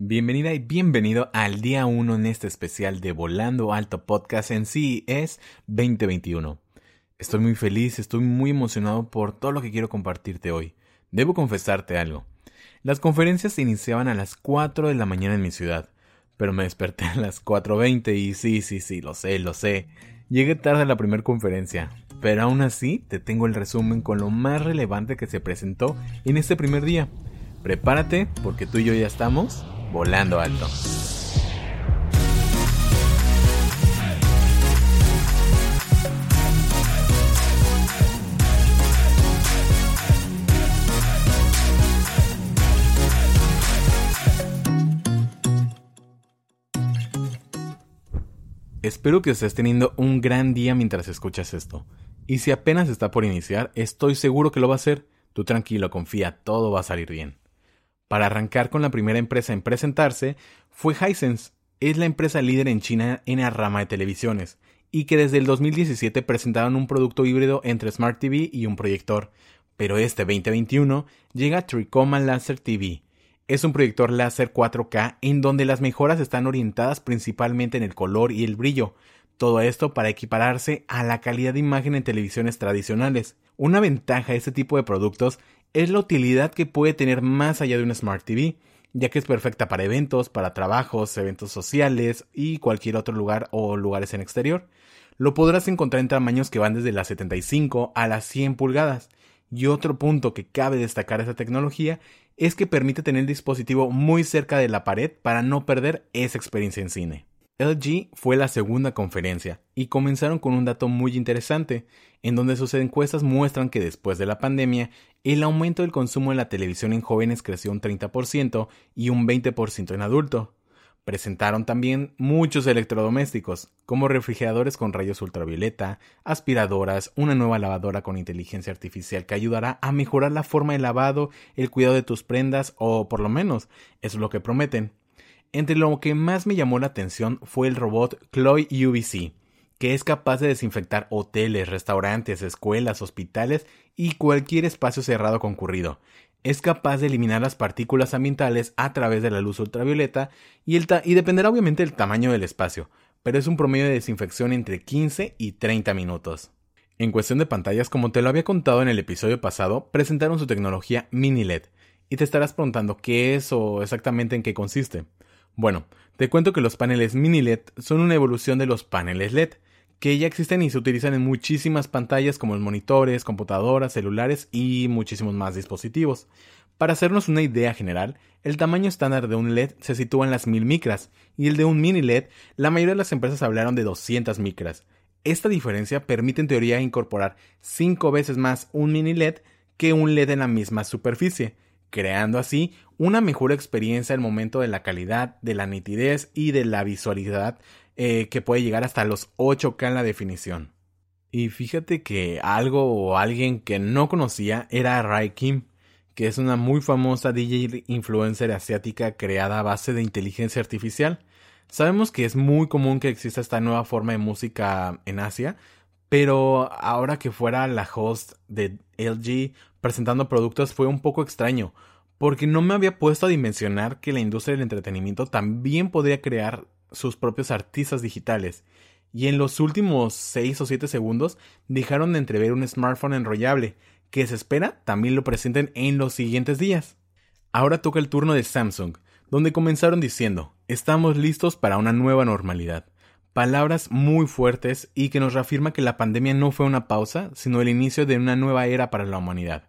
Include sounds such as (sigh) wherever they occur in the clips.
Bienvenida y bienvenido al día 1 en este especial de Volando Alto Podcast en sí es 2021. Estoy muy feliz, estoy muy emocionado por todo lo que quiero compartirte hoy. Debo confesarte algo. Las conferencias se iniciaban a las 4 de la mañana en mi ciudad, pero me desperté a las 4.20 y sí, sí, sí, lo sé, lo sé. Llegué tarde a la primera conferencia, pero aún así te tengo el resumen con lo más relevante que se presentó en este primer día. Prepárate porque tú y yo ya estamos volando alto. Espero que estés teniendo un gran día mientras escuchas esto. Y si apenas está por iniciar, estoy seguro que lo va a hacer. Tú tranquilo, confía, todo va a salir bien. Para arrancar con la primera empresa en presentarse fue Hisense. Es la empresa líder en China en la rama de televisiones y que desde el 2017 presentaron un producto híbrido entre Smart TV y un proyector. Pero este 2021 llega Tricoma Laser TV. Es un proyector láser 4K en donde las mejoras están orientadas principalmente en el color y el brillo. Todo esto para equipararse a la calidad de imagen en televisiones tradicionales. Una ventaja de este tipo de productos es la utilidad que puede tener más allá de una Smart TV, ya que es perfecta para eventos, para trabajos, eventos sociales y cualquier otro lugar o lugares en exterior. Lo podrás encontrar en tamaños que van desde las 75 a las 100 pulgadas. Y otro punto que cabe destacar de esta tecnología es que permite tener el dispositivo muy cerca de la pared para no perder esa experiencia en cine. LG fue la segunda conferencia y comenzaron con un dato muy interesante, en donde sus encuestas muestran que después de la pandemia, el aumento del consumo de la televisión en jóvenes creció un 30% y un 20% en adulto. Presentaron también muchos electrodomésticos, como refrigeradores con rayos ultravioleta, aspiradoras, una nueva lavadora con inteligencia artificial que ayudará a mejorar la forma de lavado, el cuidado de tus prendas, o por lo menos, eso es lo que prometen. Entre lo que más me llamó la atención fue el robot Chloe UVC, que es capaz de desinfectar hoteles, restaurantes, escuelas, hospitales y cualquier espacio cerrado concurrido. Es capaz de eliminar las partículas ambientales a través de la luz ultravioleta y, y dependerá obviamente del tamaño del espacio, pero es un promedio de desinfección entre 15 y 30 minutos. En cuestión de pantallas, como te lo había contado en el episodio pasado, presentaron su tecnología mini LED, y te estarás preguntando qué es o exactamente en qué consiste. Bueno, te cuento que los paneles mini LED son una evolución de los paneles LED, que ya existen y se utilizan en muchísimas pantallas como monitores, computadoras, celulares y muchísimos más dispositivos. Para hacernos una idea general, el tamaño estándar de un LED se sitúa en las 1000 micras y el de un mini LED, la mayoría de las empresas hablaron de 200 micras. Esta diferencia permite en teoría incorporar 5 veces más un mini LED que un LED en la misma superficie creando así una mejor experiencia al momento de la calidad, de la nitidez y de la visualidad eh, que puede llegar hasta los 8K en la definición. Y fíjate que algo o alguien que no conocía era Rai Kim, que es una muy famosa DJ influencer asiática creada a base de inteligencia artificial. Sabemos que es muy común que exista esta nueva forma de música en Asia, pero ahora que fuera la host de LG presentando productos fue un poco extraño, porque no me había puesto a dimensionar que la industria del entretenimiento también podría crear sus propios artistas digitales. Y en los últimos 6 o 7 segundos dejaron de entrever un smartphone enrollable, que se espera también lo presenten en los siguientes días. Ahora toca el turno de Samsung, donde comenzaron diciendo, estamos listos para una nueva normalidad. Palabras muy fuertes y que nos reafirma que la pandemia no fue una pausa, sino el inicio de una nueva era para la humanidad.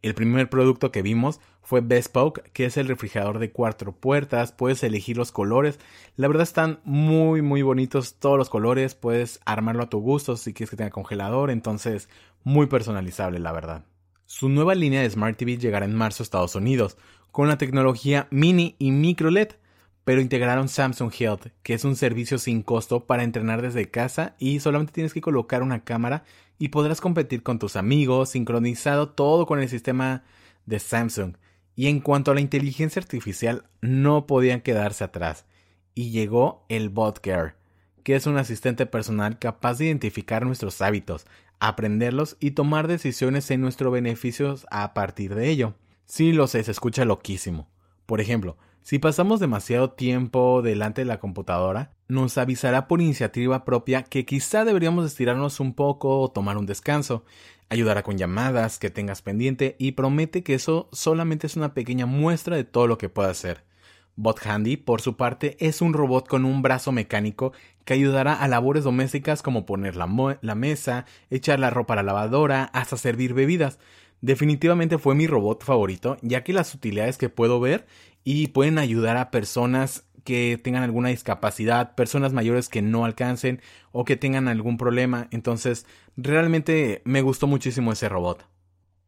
El primer producto que vimos fue Bespoke, que es el refrigerador de cuatro puertas, puedes elegir los colores, la verdad están muy muy bonitos todos los colores, puedes armarlo a tu gusto si quieres que tenga congelador, entonces muy personalizable la verdad. Su nueva línea de Smart TV llegará en marzo a Estados Unidos, con la tecnología mini y micro LED, pero integraron Samsung Health, que es un servicio sin costo para entrenar desde casa y solamente tienes que colocar una cámara y podrás competir con tus amigos, sincronizado todo con el sistema de Samsung. Y en cuanto a la inteligencia artificial, no podían quedarse atrás. Y llegó el BotCare, que es un asistente personal capaz de identificar nuestros hábitos, aprenderlos y tomar decisiones en nuestro beneficio a partir de ello. Sí lo sé, se escucha loquísimo. Por ejemplo, Si pasamos demasiado tiempo delante de la computadora, nos avisará por iniciativa propia que quizá deberíamos estirarnos un poco o tomar un descanso. Ayudará con llamadas que tengas pendiente y promete que eso solamente es una pequeña muestra de todo lo que puede hacer. Bot Handy, por su parte, es un robot con un brazo mecánico que ayudará a labores domésticas como poner la, mesa, echar la ropa a la lavadora, hasta servir bebidas. Definitivamente fue mi robot favorito, ya que las utilidades que puedo ver y pueden ayudar a personas que tengan alguna discapacidad, personas mayores que no alcancen o que tengan algún problema. Entonces, realmente me gustó muchísimo ese robot.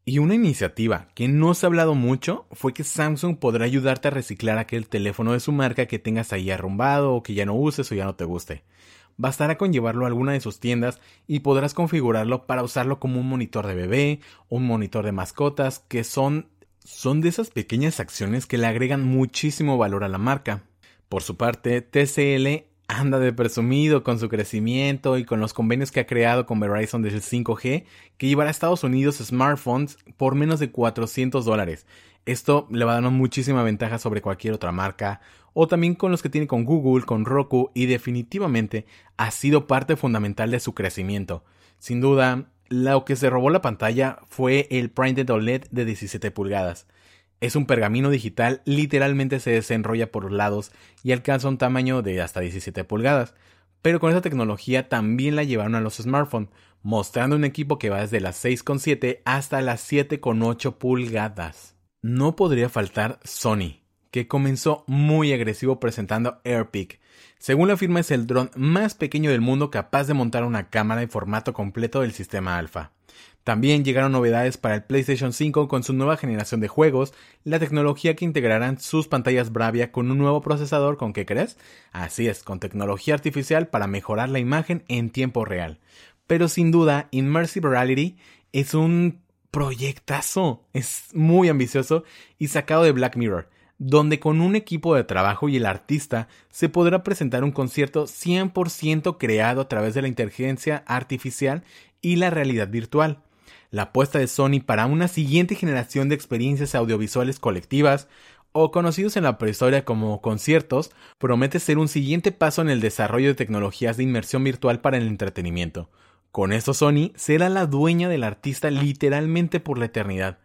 Y una iniciativa que no se ha hablado mucho fue que Samsung podrá ayudarte a reciclar aquel teléfono de su marca que tengas ahí arrumbado o que ya no uses o ya no te guste. Bastará con llevarlo a alguna de sus tiendas y podrás configurarlo para usarlo como un monitor de bebé un monitor de mascotas que son son de esas pequeñas acciones que le agregan muchísimo valor a la marca. Por su parte, TCL anda de presumido con su crecimiento y con los convenios que ha creado con Verizon desde el 5G, que llevará a Estados Unidos smartphones por menos de 400 dólares. Esto le va a dar muchísima ventaja sobre cualquier otra marca, o también con los que tiene con Google, con Roku, y definitivamente ha sido parte fundamental de su crecimiento. Sin duda, lo que se robó la pantalla fue el Printed OLED de 17 pulgadas. Es un pergamino digital, literalmente se desenrolla por los lados y alcanza un tamaño de hasta 17 pulgadas. Pero con esta tecnología también la llevaron a los smartphones, mostrando un equipo que va desde las 6,7 hasta las 7,8 pulgadas. No podría faltar Sony, que comenzó muy agresivo presentando AirPic. Según la firma es el dron más pequeño del mundo capaz de montar una cámara en formato completo del sistema alfa. También llegaron novedades para el PlayStation 5 con su nueva generación de juegos, la tecnología que integrarán sus pantallas Bravia con un nuevo procesador con qué crees? Así es, con tecnología artificial para mejorar la imagen en tiempo real. Pero sin duda, Immersive Reality es un proyectazo, es muy ambicioso y sacado de Black Mirror donde con un equipo de trabajo y el artista se podrá presentar un concierto 100% creado a través de la inteligencia artificial y la realidad virtual. La apuesta de Sony para una siguiente generación de experiencias audiovisuales colectivas, o conocidos en la prehistoria como conciertos, promete ser un siguiente paso en el desarrollo de tecnologías de inmersión virtual para el entretenimiento. Con esto Sony será la dueña del artista literalmente por la eternidad,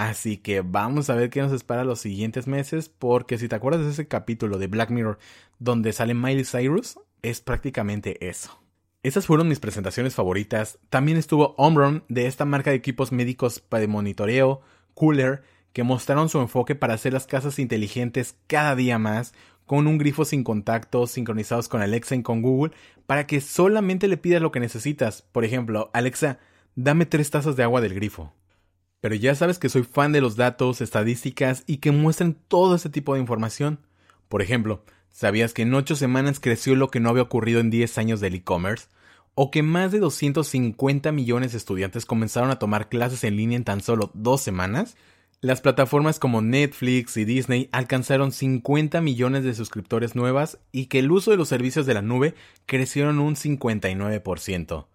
Así que vamos a ver qué nos espera los siguientes meses, porque si te acuerdas de ese capítulo de Black Mirror donde sale Miley Cyrus, es prácticamente eso. Esas fueron mis presentaciones favoritas. También estuvo Omron de esta marca de equipos médicos para monitoreo, Cooler, que mostraron su enfoque para hacer las casas inteligentes cada día más, con un grifo sin contacto, sincronizados con Alexa y con Google, para que solamente le pidas lo que necesitas. Por ejemplo, Alexa, dame tres tazas de agua del grifo. Pero ya sabes que soy fan de los datos, estadísticas y que muestren todo ese tipo de información. Por ejemplo, ¿sabías que en 8 semanas creció lo que no había ocurrido en 10 años del e-commerce? ¿O que más de 250 millones de estudiantes comenzaron a tomar clases en línea en tan solo dos semanas? Las plataformas como Netflix y Disney alcanzaron 50 millones de suscriptores nuevas y que el uso de los servicios de la nube crecieron un 59%.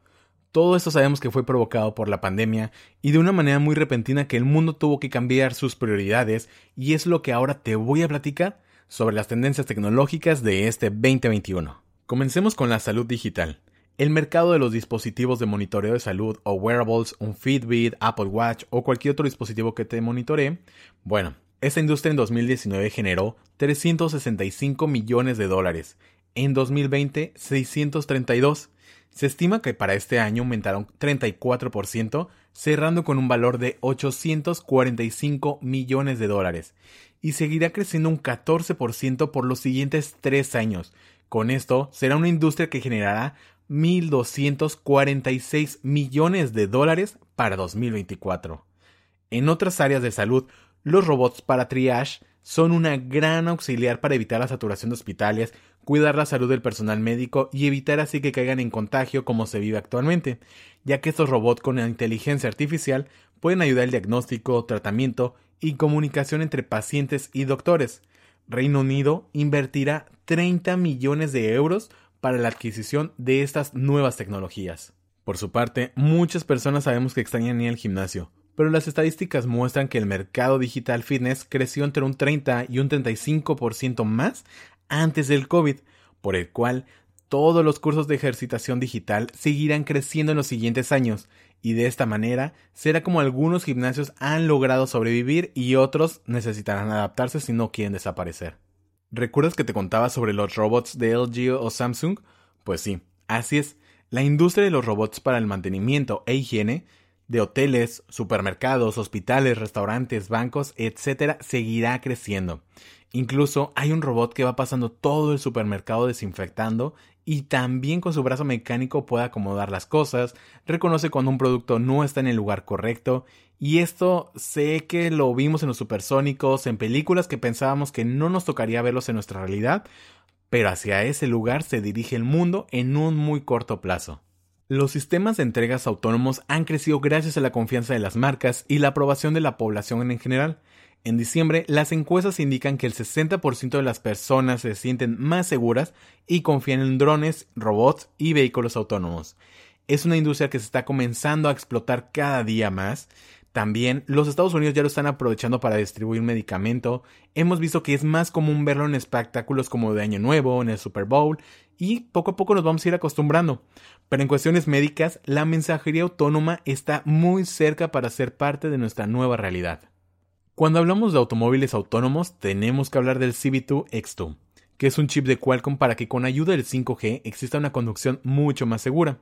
Todo esto sabemos que fue provocado por la pandemia y de una manera muy repentina que el mundo tuvo que cambiar sus prioridades y es lo que ahora te voy a platicar sobre las tendencias tecnológicas de este 2021. Comencemos con la salud digital. El mercado de los dispositivos de monitoreo de salud o wearables, un Fitbit, Apple Watch o cualquier otro dispositivo que te monitoree, bueno, esta industria en 2019 generó 365 millones de dólares, en 2020 632 se estima que para este año aumentaron 34%, cerrando con un valor de 845 millones de dólares, y seguirá creciendo un 14% por los siguientes tres años. Con esto, será una industria que generará 1.246 millones de dólares para 2024. En otras áreas de salud, los robots para triage son una gran auxiliar para evitar la saturación de hospitales, cuidar la salud del personal médico y evitar así que caigan en contagio como se vive actualmente, ya que estos robots con inteligencia artificial pueden ayudar al diagnóstico, tratamiento y comunicación entre pacientes y doctores. Reino Unido invertirá 30 millones de euros para la adquisición de estas nuevas tecnologías. Por su parte, muchas personas sabemos que extrañan ir al gimnasio, pero las estadísticas muestran que el mercado digital fitness creció entre un 30 y un 35% más antes del COVID, por el cual todos los cursos de ejercitación digital seguirán creciendo en los siguientes años, y de esta manera será como algunos gimnasios han logrado sobrevivir y otros necesitarán adaptarse si no quieren desaparecer. ¿Recuerdas que te contaba sobre los robots de LG o Samsung? Pues sí, así es. La industria de los robots para el mantenimiento e higiene de hoteles, supermercados, hospitales, restaurantes, bancos, etc., seguirá creciendo. Incluso hay un robot que va pasando todo el supermercado desinfectando y también con su brazo mecánico puede acomodar las cosas, reconoce cuando un producto no está en el lugar correcto y esto sé que lo vimos en los supersónicos, en películas que pensábamos que no nos tocaría verlos en nuestra realidad, pero hacia ese lugar se dirige el mundo en un muy corto plazo. Los sistemas de entregas autónomos han crecido gracias a la confianza de las marcas y la aprobación de la población en general. En diciembre, las encuestas indican que el 60% de las personas se sienten más seguras y confían en drones, robots y vehículos autónomos. Es una industria que se está comenzando a explotar cada día más también los Estados Unidos ya lo están aprovechando para distribuir medicamento. Hemos visto que es más común verlo en espectáculos como de Año Nuevo, en el Super Bowl, y poco a poco nos vamos a ir acostumbrando. Pero en cuestiones médicas, la mensajería autónoma está muy cerca para ser parte de nuestra nueva realidad. Cuando hablamos de automóviles autónomos, tenemos que hablar del CB2X2, que es un chip de Qualcomm para que con ayuda del 5G exista una conducción mucho más segura.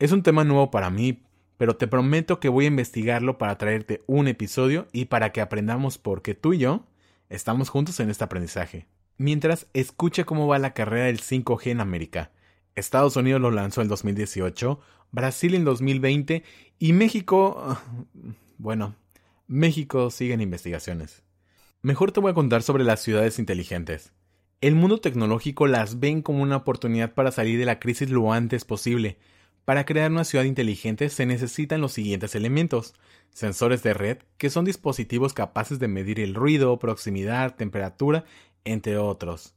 Es un tema nuevo para mí, pero te prometo que voy a investigarlo para traerte un episodio y para que aprendamos porque tú y yo estamos juntos en este aprendizaje. Mientras, escucha cómo va la carrera del 5G en América. Estados Unidos lo lanzó en 2018, Brasil en 2020 y México... Bueno, México sigue en investigaciones. Mejor te voy a contar sobre las ciudades inteligentes. El mundo tecnológico las ven como una oportunidad para salir de la crisis lo antes posible, para crear una ciudad inteligente se necesitan los siguientes elementos. Sensores de red, que son dispositivos capaces de medir el ruido, proximidad, temperatura, entre otros.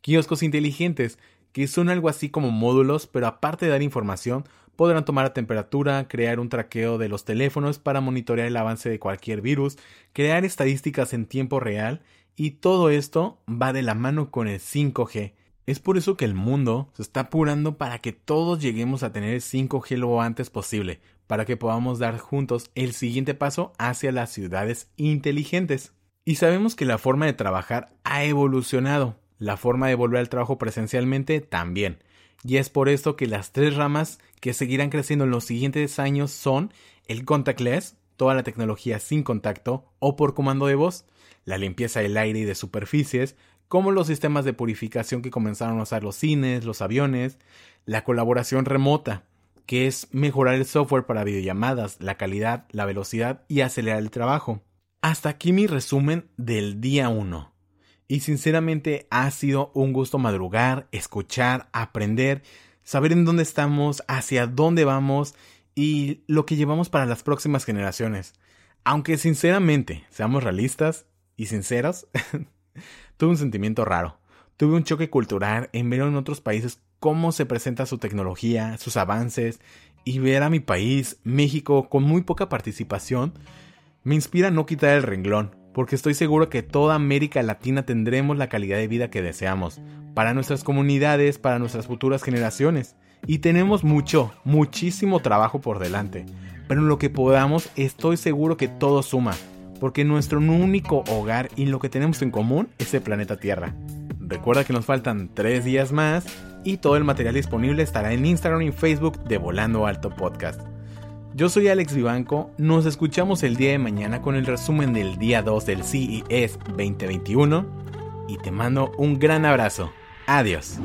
Kioscos inteligentes, que son algo así como módulos, pero aparte de dar información, podrán tomar la temperatura, crear un traqueo de los teléfonos para monitorear el avance de cualquier virus, crear estadísticas en tiempo real, y todo esto va de la mano con el 5G, es por eso que el mundo se está apurando para que todos lleguemos a tener 5G lo antes posible, para que podamos dar juntos el siguiente paso hacia las ciudades inteligentes. Y sabemos que la forma de trabajar ha evolucionado, la forma de volver al trabajo presencialmente también. Y es por esto que las tres ramas que seguirán creciendo en los siguientes años son el contactless, toda la tecnología sin contacto o por comando de voz, la limpieza del aire y de superficies, como los sistemas de purificación que comenzaron a usar los cines, los aviones, la colaboración remota, que es mejorar el software para videollamadas, la calidad, la velocidad y acelerar el trabajo. Hasta aquí mi resumen del día 1. Y sinceramente ha sido un gusto madrugar, escuchar, aprender, saber en dónde estamos, hacia dónde vamos y lo que llevamos para las próximas generaciones. Aunque sinceramente, seamos realistas y sinceros, (laughs) tuve un sentimiento raro. Tuve un choque cultural en ver en otros países cómo se presenta su tecnología, sus avances, y ver a mi país, México, con muy poca participación, me inspira a no quitar el renglón, porque estoy seguro que toda América Latina tendremos la calidad de vida que deseamos, para nuestras comunidades, para nuestras futuras generaciones. Y tenemos mucho, muchísimo trabajo por delante, pero en lo que podamos estoy seguro que todo suma porque nuestro único hogar y lo que tenemos en común es el planeta Tierra. Recuerda que nos faltan 3 días más y todo el material disponible estará en Instagram y Facebook de Volando Alto Podcast. Yo soy Alex Vivanco, nos escuchamos el día de mañana con el resumen del día 2 del CES 2021 y te mando un gran abrazo. Adiós.